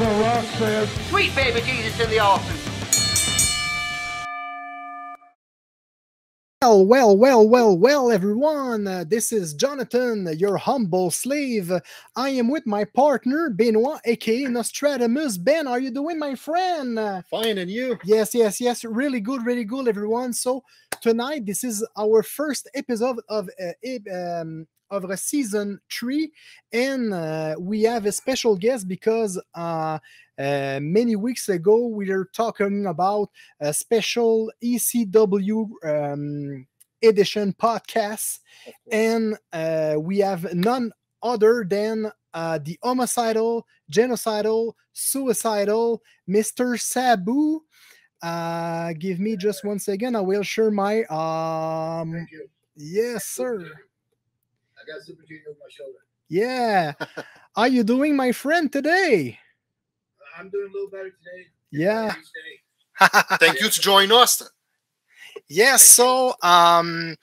The Rock says, Sweet baby Jesus in the office. Well, well, well, well, well, everyone. Uh, this is Jonathan, your humble slave. I am with my partner, Benoit, aka Nostradamus. Ben, how you doing, my friend? Uh, Fine, and you? Yes, yes, yes. Really good, really good, everyone. So tonight, this is our first episode of uh, um, of a season three, and uh, we have a special guest because uh, uh, many weeks ago we were talking about a special ECW um, edition podcast, and uh, we have none other than uh, the homicidal, genocidal, suicidal Mr. Sabu. Uh, give me just one second. I will share my um. Thank you. Yes, sir. I got Super Junior on my shoulder. Yeah. Are you doing, my friend, today? I'm doing a little better today. Yeah. Each day. Thank you to join us. Yes, so um,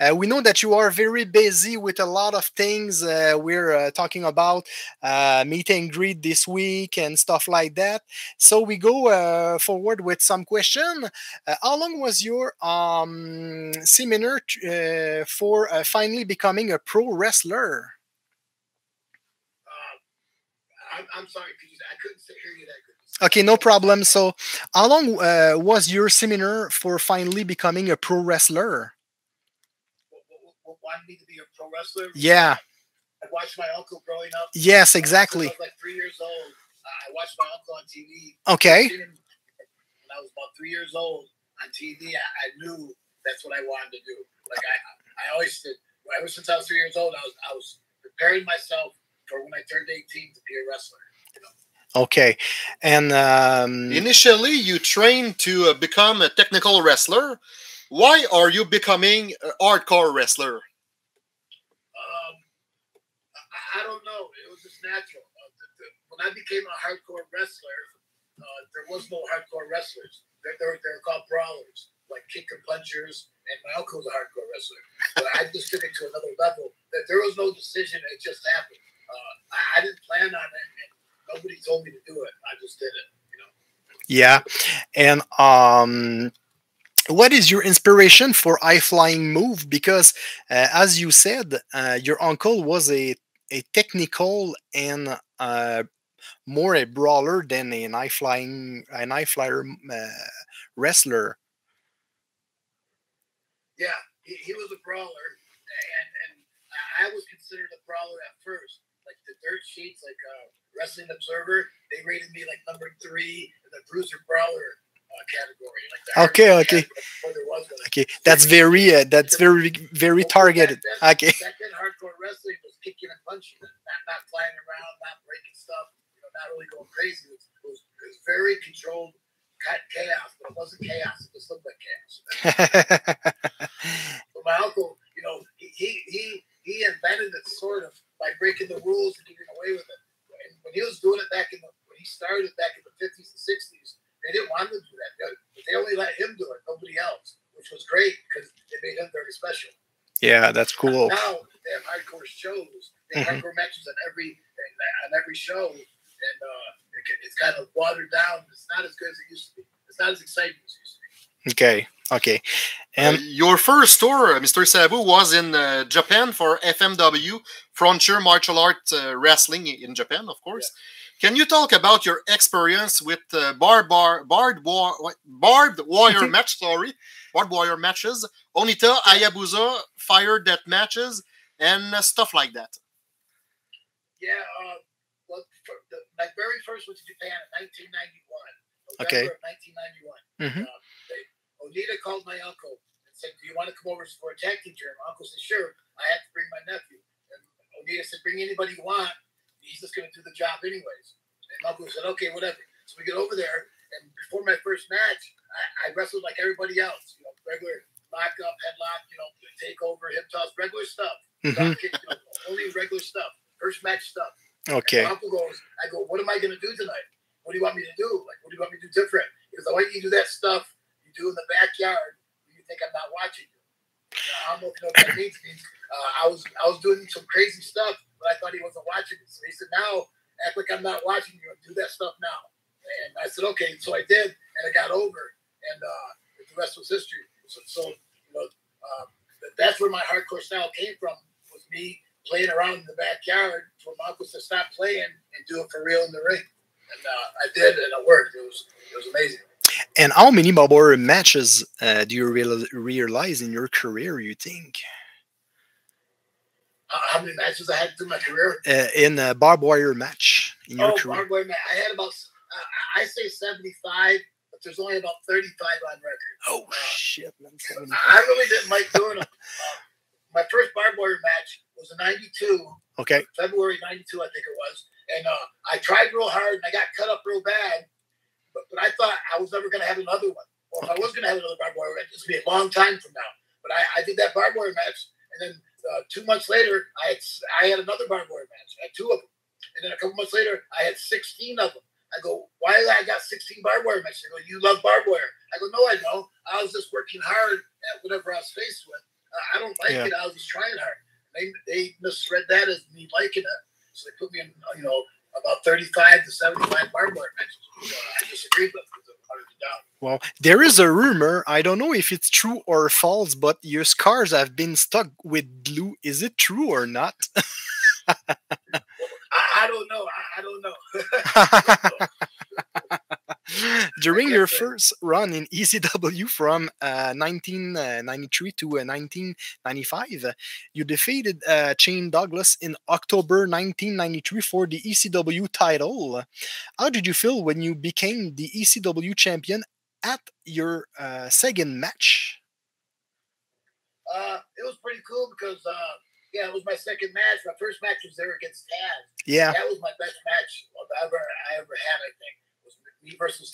uh, we know that you are very busy with a lot of things. Uh, we're uh, talking about uh, meet and greet this week and stuff like that. So we go uh, forward with some question. Uh, how long was your um, seminar uh, for finally becoming a pro wrestler? Uh, I'm, I'm sorry, I couldn't hear you that good. Okay, no problem. So, how long uh, was your seminar for finally becoming a pro wrestler? To be a pro wrestler? Yeah. I watched my uncle growing up. Yes, exactly. I was like three years old. I watched my uncle on TV. Okay. I seen him When I was about three years old on TV, I, I knew that's what I wanted to do. Like I, I always did. Ever since I was three years old, I was, I was preparing myself for when I turned 18 to be a wrestler. Okay. And um, Initially, you trained to uh, become a technical wrestler. Why are you becoming a hardcore wrestler? Um, I, I don't know. It was just natural. Uh, the, the, when I became a hardcore wrestler, uh, there was no hardcore wrestlers. They're, they're, they're called brawlers, like kick and punchers. And my uncle was a hardcore wrestler. But I just took it to another level. There, there was no decision. It just happened. Uh, I, I didn't plan on it. Nobody told me to do it. I just did it. You know. yeah. And um, what is your inspiration for high flying move? Because uh, as you said, uh, your uncle was a a technical and uh, more a brawler than an high flying an high flyer uh, wrestler. Yeah, he, he was a brawler, and and I was considered a brawler at first. Like the dirt sheets, like uh, Observer, they rated me like number three in the bruiser brawler uh, category. Like the Okay, okay. category there was one. Okay, that's very uh, that's very very targeted. Back then, Okay. Back then, hardcore wrestling was kicking and punching, not, not flying around, not breaking stuff, you know, not really going crazy. It was, it was, it was very controlled chaos, but it wasn't chaos. It just looked like chaos. But my uncle, you know, he he he, he invented it sort of by breaking the rules and getting away with it. And when he was doing it back in the when he started back in the fifties and sixties, they didn't want him to do that. They, they only let him do it, nobody else, which was great because it made him very special. yeah, that's cool. Now they have hardcore shows, they have Mhm. hardcore matches on every on every show, and uh, it, it's kind of watered down. It's not as good as it used to be. It's not as exciting as it used to be. Okay, okay, Uh, your first tour, uh, Mr. Sabu, was in uh, Japan for FMW, Frontier Martial Art uh, Wrestling in Japan, of course. Can you talk about your experience with uh, bar, bar, barbed, war, barbed wire match? Sorry, barbed wire matches, Onita, Ayabusa, fire death matches, and uh, stuff like that. Yeah, uh, well, for the, my very first was in Japan in 1991. Okay. November of 1991. Mhm. Uh, they, Onita called my uncle and said, "Do you want to come over for a tag team tournament?" My uncle said, "Sure." I had to bring my nephew. And O'Neill said, bring anybody you want. He's just going to do the job anyways. And Uncle said, okay, whatever. So we get over there, and before my first match, I, I wrestled like everybody else. You know, regular lock up, headlock, you know, take over, hip toss, regular stuff. Mhm. Kick, you know, only regular stuff. First match stuff. Okay. My uncle goes, I go, what am I going to do tonight? What do you want me to do? Like, what do you want me to do different? Because I want you to do that stuff you do in the backyard. Think I'm not watching you. I don't know what that means. Uh, I was I was doing some crazy stuff, but I thought he wasn't watching. So he said, now act like I'm not watching you and do that stuff now. And I said, okay. So I did, and I got over, and uh, the rest was history. So, so you know, uh, that's where my hardcore style came from. Was me playing around in the backyard for my uncle to stop playing and do it for real in the ring. And uh, I did, and it worked. It was it was amazing. And how many Barbara matches uh, do you real, realize in your career? You think Uh, how many matches I had through my career? uh, in a barbed wire match in your Oh, career? barbed wire match. I had about uh, I say seventy five, but there's only about thirty five on record. Oh shit, man! I really didn't like doing them. Uh, my first barbed wire match was in '92. Okay. February '92, I think it was. And uh, I tried real hard, and I got cut up real bad. But, but I thought I was never going to have another one. Or if I was going to have another barbed wire match, it's going to be a long time from now. But I, I did that barbed wire match, and then uh, two months later, I had I had another barbed wire match. I had two of them, and then a couple months later, I had 16 of them. I go, why did I got 16 barbed wire matches? They go, you love barbed wire. I go, no, I don't. I was just working hard at whatever I was faced with. Uh, I don't like Yeah. it. I was just trying hard. They they misread that as me liking it, so they put me in, you know, about 35 to 75 barbed wire matches. So I disagreed with it. Hunted it down. Well, there is a rumor. I don't know if it's true or false, but your scars have been stuck with glue. Is it true or not? I, I don't know. I, I don't know. During your first run in ECW from uh, 1993 to uh, 1995, uh, you defeated uh, Shane Douglas in October 1993 for the ECW title. How did you feel when you became the ECW champion at your uh, second match? uh, it was pretty cool because, uh, yeah, it was my second match. My first match was there against Taz. Yeah, That was my best match I ever I ever had. I think it was me versus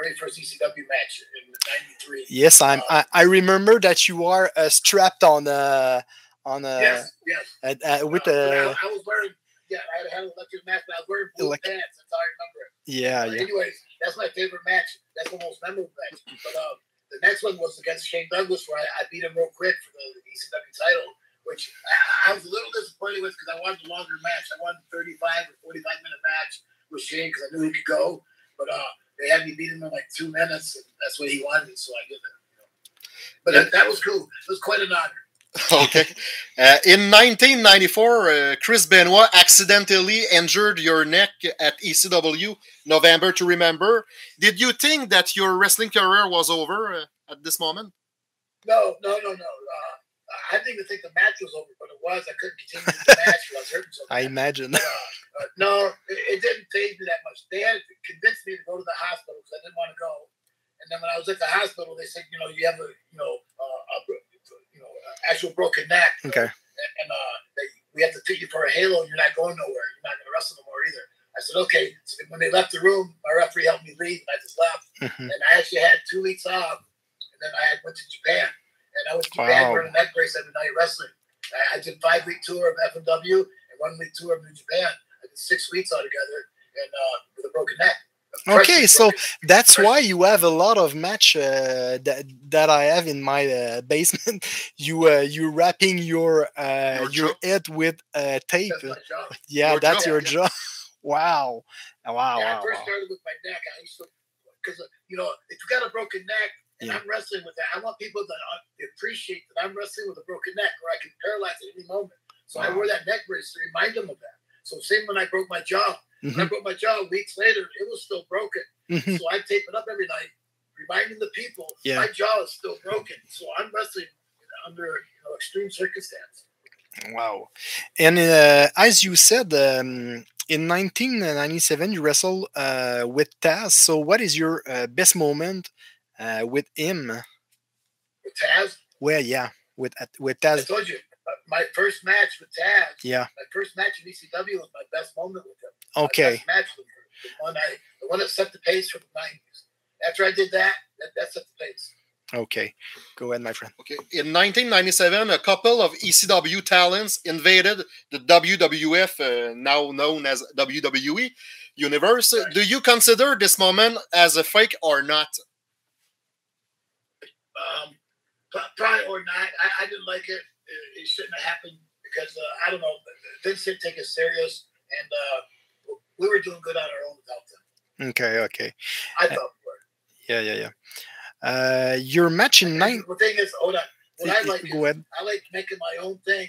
very first ECW match in '93. yes, I'm. I, I remember that you are uh, strapped on a on a yes, yes. uh, uh, with Uh, a I, I was wearing, yeah, I had, an electric mask, but I was wearing blue Elec- pants. That's how I remember it. yeah But yeah. anyways, that's my favorite match. That's the most memorable match. But uh, the next one was against Shane Douglas, where I, I beat him real quick for the ECW title, which I, I was a little disappointed with because I wanted a longer match. I wanted a 35 or 45 minute match with Shane because I knew he could go. But uh, they had me beat him in like two minutes, and that's what he wanted, so I did it. You know. But that, that was cool. It was quite an honor. Okay. Uh, in 1994, uh, Chris Benoit accidentally injured your neck at ECW, November to Remember. Did you think that your wrestling career was over uh, at this moment? No, no, no, no. Uh, I didn't even think the match was over, but it was. I couldn't continue the match I was hurting so I bad. imagine. Uh, no, it, it didn't phase me that much. They had convinced me to go to the hospital because I didn't want to go. And then when I was at the hospital, they said, you know, you have a, you know, uh, a, you know, actual broken neck. Okay. And, and uh, they, we have to take you for a halo, and you're not going nowhere. You're not going to wrestle no more either. I said, okay. So when they left the room, my referee helped me leave, and I just left. Mhm. And I actually had two weeks off, and then I had went to Japan, and I went to Japan Wow. wearing a neck brace every night wrestling. I, I did five week tour of FMW and one week tour of New Japan. I six weeks altogether, and uh, with a broken neck. Okay, so that's why you have a lot of match uh, that that I have in my uh, basement. You uh, you wrapping your uh, Your your head with uh, tape. that's job. Yeah, Your that's jaw. your job. Wow, wow, yeah, I wow. first wow. started with my neck. I used to, because you know, if you got a broken neck and Yeah. I'm wrestling with that, I want people to uh, appreciate that I'm wrestling with a broken neck, or I can paralyze at any moment. So I Wow. wore that neck brace to remind them of that. So same when I broke my jaw. When I Mhm, broke my jaw weeks later, it was still broken. mhm. So I tape it up every night, reminding the people Yeah. my jaw is still broken. So I'm wrestling under you know, extreme circumstance. Wow. And uh, as you said, um, in 1997, you wrestled uh, with Taz. So, what is your uh, best moment uh, with him? With Taz, Well, yeah, with with I Taz. told you, my first match with Taz. Yeah. My first match in ECW was my best moment with him. My Okay. best match with him. The one I, the one that set the pace for the nineties. After I did that, that, that set the pace. Okay. Go ahead, my friend. Okay. In 1997, a couple of ECW talents invaded the WWF, uh, now known as WWE universe. Right. Do you consider this moment as a fake or not? Um, probably or not. I, I didn't like it. It, it shouldn't have happened because uh, I don't know. Vince didn't take it serious, and uh, we were doing good on our own without them. Okay. Okay. I thought we were. Yeah. Yeah. Yeah. Uh, your match in nine. The thing is, hold on. What I like, Go ahead. I like making my own thing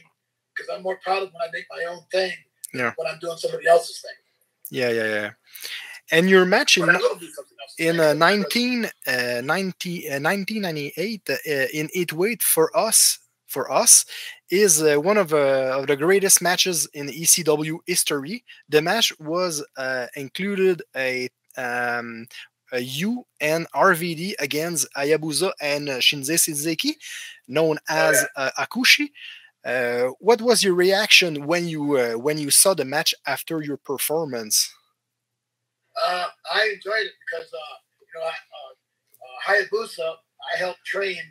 because I'm more proud of when I make my own thing. than Yeah. When I'm doing somebody else's thing. Yeah. Yeah. Yeah. And your match in But I will do something else. in uh, 19, uh, 90, uh, 1998 uh, in eight weight for us for us is uh, one of, uh, of the greatest matches in ECW history. The match was uh, included a um, a U and RVD against Ayabusa and uh, Jinsei Shinzaki, known as uh, Akushi. Uh, what was your reaction when you uh, when you saw the match after your performance? Uh, I enjoyed it because uh, you know, I, uh, uh, Hayabusa, I helped train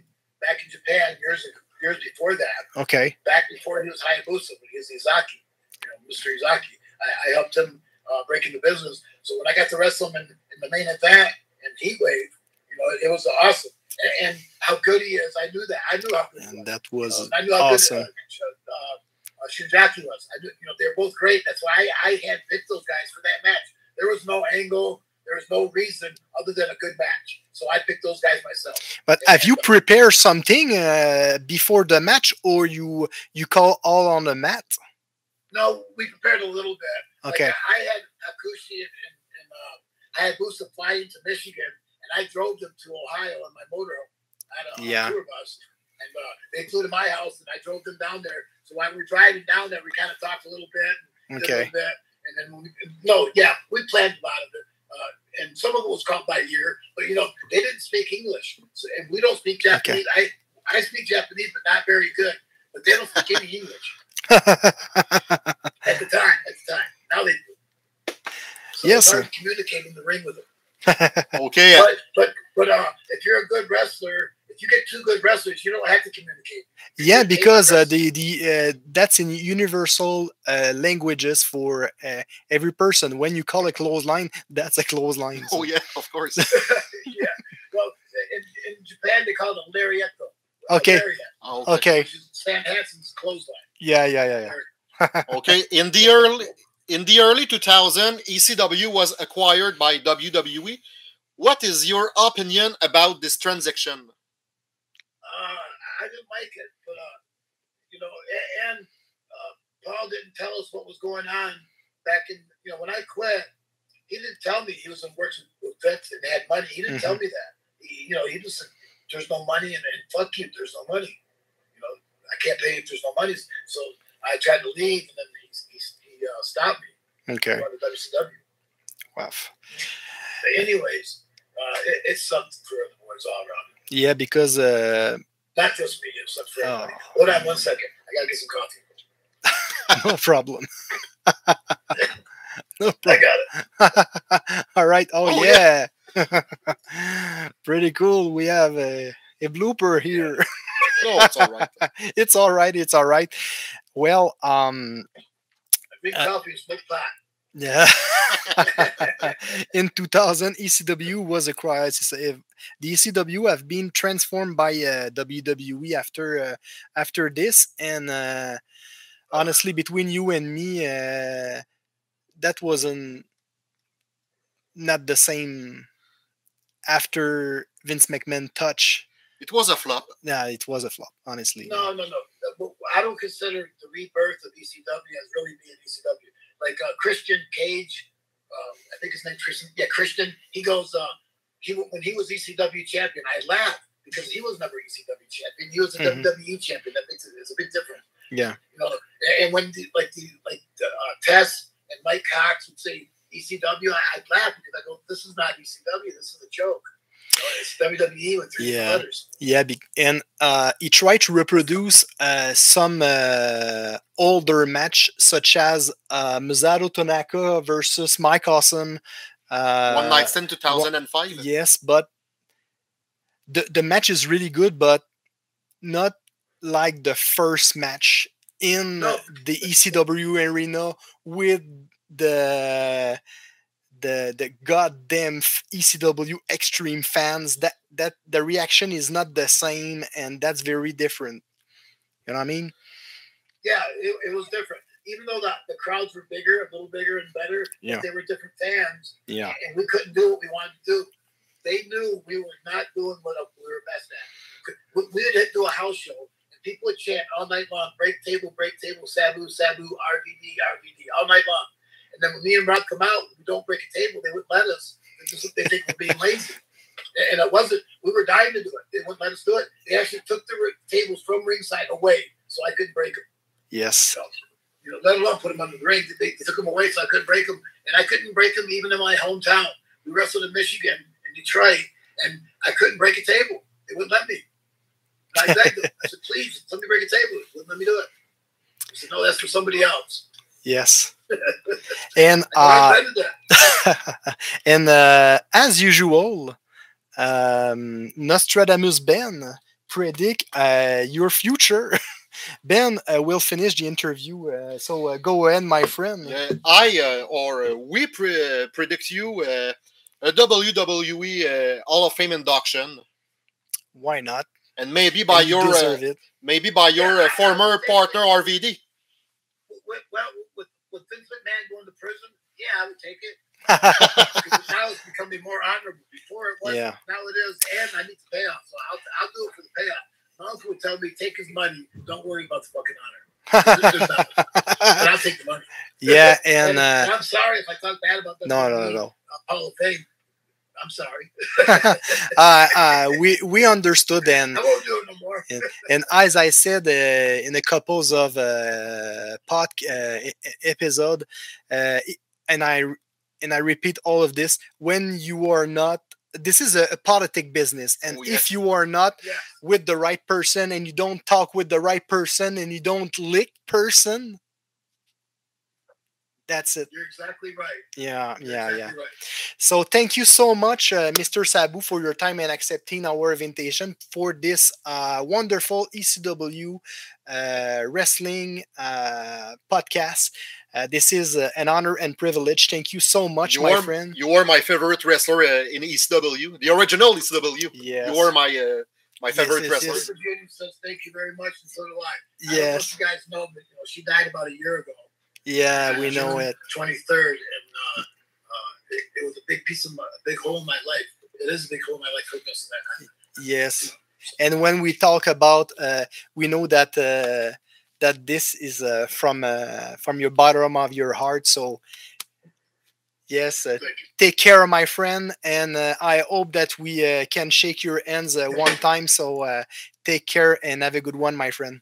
back in Japan years ago, years before that. Okay, Back before he was Hayabusa, when he was Ezaki, you know, Mr. Ezaki. I, I helped him uh, break into business. So when I got to wrestle him in, in the main event and in Heatwave, you know, it, was awesome. And, and how good he is, I knew that. I knew how good and that was Uh, I knew how awesome. good uh, uh, uh, Shinzaki was. I knew, you know, they're both great. That's why I, I had picked those guys for that match. There was no angle. There was no reason other than a good match. So I picked those guys myself. But have you prepared something uh, before the match, or you you call all on the mat? No, we prepared a little bit. Like, Okay, I I had Hakushi and, and, and uh, Hayabusa fly into Michigan, and I drove them to Ohio on my motor a, Yeah. a tour bus, and uh, they flew to my house, and I drove them down there. So while we were driving down there, we kind of talked a little bit, did a little bit, and then we, no, yeah, we planned a lot of it. Uh, and some of it was caught by ear, but you know they didn't speak English, so, and we don't speak Japanese. I I speak Japanese, but not very good. But they don't speak any English at the time. At the time, now they do. So Yes, it's hard to communicate in the ring with them. Okay. But but but uh, if you're a good wrestler, if you get two good wrestlers, you don't have to communicate. yeah, They- they because uh, the the uh, that's in universal uh, languages for uh, every person. When you call a clothesline, that's a clothesline. Oh yeah, of course. yeah. Well, in, in Japan they call it a lariato. A Okay. lariat, Okay. Okay, which is Stan Hansen's clothesline. yeah, yeah, yeah, yeah. okay. In the early in the early 2000, ECW was acquired by WWE. What is your opinion about this transaction? Didn't like it, but uh, you know, and uh, Paul didn't tell us what was going on back in. You know, when I quit, he didn't tell me he was in works with Vince and had money. He didn't tell me that. He, you know, he just said, "There's no money, and, and fuck you. There's no money. You know, I can't pay if there's no money." So I tried to leave, and then he he, he uh, stopped me. Okay, WCW. wow. But anyways, uh, it, it's something for the boys all around. Yeah, because uh, Not just me, it's something for Oh. everybody. Hold on one second. I gotta get some coffee. no problem. no I got it. All right. Oh, Oh, yeah. Pretty cool. We have a, a blooper here. No, it's all right. it's all right. It's all right. Well, um, Big Uh, coffee, smoke pot. Yeah. In 2000, ECW was acquired. The ECW have been transformed by uh, WWE after uh, after this, and uh, honestly, between you and me, uh, that wasn't not the same. After Vince McMahon touch, It was a flop. yeah, it was a flop. Honestly, No, no, no. I don't consider the rebirth of ECW as really being ECW. Like uh, Christian Cage, um, I think his name Christian. Yeah, Christian. He goes. Uh, he when he was ECW champion, I laughed because he was never ECW champion. He was a Mhm. WWE champion. That makes it. It's a bit different. Yeah. You know, and- when the, like the like the, uh, Tess and Mike Cox would say ECW, I, I'd laugh because I go, "This is not ECW. This is a joke." It's WWE with three Yeah. letters. Yeah, and uh, he tried to reproduce uh, some uh, older match, such as uh, Masato Tanaka versus Mike Awesome. Uh, One night stand 2005. Yes, but the the match is really good, but not like the first match in No. the ECW arena with the the the goddamn ECW extreme fans. That that the reaction is not the same, and that's very different. You know what I mean? Yeah, it, it was different. Even though the, the crowds were bigger, a little bigger and better, Yeah. they were different fans, Yeah. and we couldn't do what we wanted to do. They knew we were not doing what we were best at. We, would do a house show, and people would chant all night long, break table, break table, Sabu, Sabu, RVD, RVD, all night long. And then when me and Rob come out, we don't break a table, they wouldn't let us. They just they think we're being lazy. And it wasn't, we were dying to do it. They wouldn't let us do it. They actually took the tables from ringside away so I couldn't break them. Yes. So, you know, let alone put them under the ring. They, they took them away so I couldn't break them. And I couldn't break them even in my hometown. We wrestled in Michigan, in Detroit, and I couldn't break a table. They wouldn't let me. And I begged them. I said, please, let me break a table. They wouldn't let me do it. I said, no, that's for somebody else. Yes. And uh, and uh, as usual, um, Nostradamus Ben predict uh, your future. ben uh, will finish the interview, uh, so uh, go ahead, my friend. Uh, I uh, or uh, we pre- predict you uh, a WWE uh, Hall of Fame induction, Why not? and maybe by And you your uh, it. maybe by your uh, former partner RVD. With, well, with, Vince McMahon going to prison, yeah, I would take it. Now it's becoming more honorable. Before it wasn't. Yeah. Now it is, and I need the payoff. So I'll, I'll do it for the payoff. My uncle would tell me, take his money. Don't worry about the fucking honor. I'll take the money. yeah, and uh, I'm sorry if I talk bad about that. no, no, no, no. Hall of Fame. I'm sorry. uh, uh, we we understood and I won't do it no more. and as I said uh, in a couple of uh, pod uh, episode, uh, and I and I repeat all of this: when you are not, this is a, a politic business, and Oh, if you are not Yeah. with the right person, and you don't talk with the right person, and you don't lick person, that's it. You're exactly right. Yeah, You're yeah, exactly yeah. Right. So thank you so much, uh, Mr. Sabu, for your time and accepting our invitation for this uh, wonderful ECW uh, wrestling uh, podcast. Uh, this is uh, an honor and privilege. Thank you so much, You my are, friend. you are my favorite wrestler uh, in ECW, the original ECW. Yes. You are my uh, my favorite yes, wrestler. yes. Thank you very much, and so do I. I don't know Yes. if you guys know, but you know, she died about a year ago. Yeah, we know it. 23rd, and uh, uh, it, it was a big piece of my, a big hole in my life. It is a big hole in my life for us that night. Yes. And when we talk about, uh, we know that uh, that this is uh, from uh, from your bottom of your heart. So yes, uh, take care, my friend, and uh, I hope that we uh, can shake your hands uh, one time. So uh, take care and have a good one, my friend.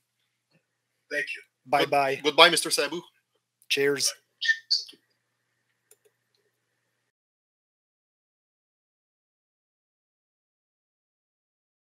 Thank you. Bye bye. Goodbye, Mr. Sabu. Cheers.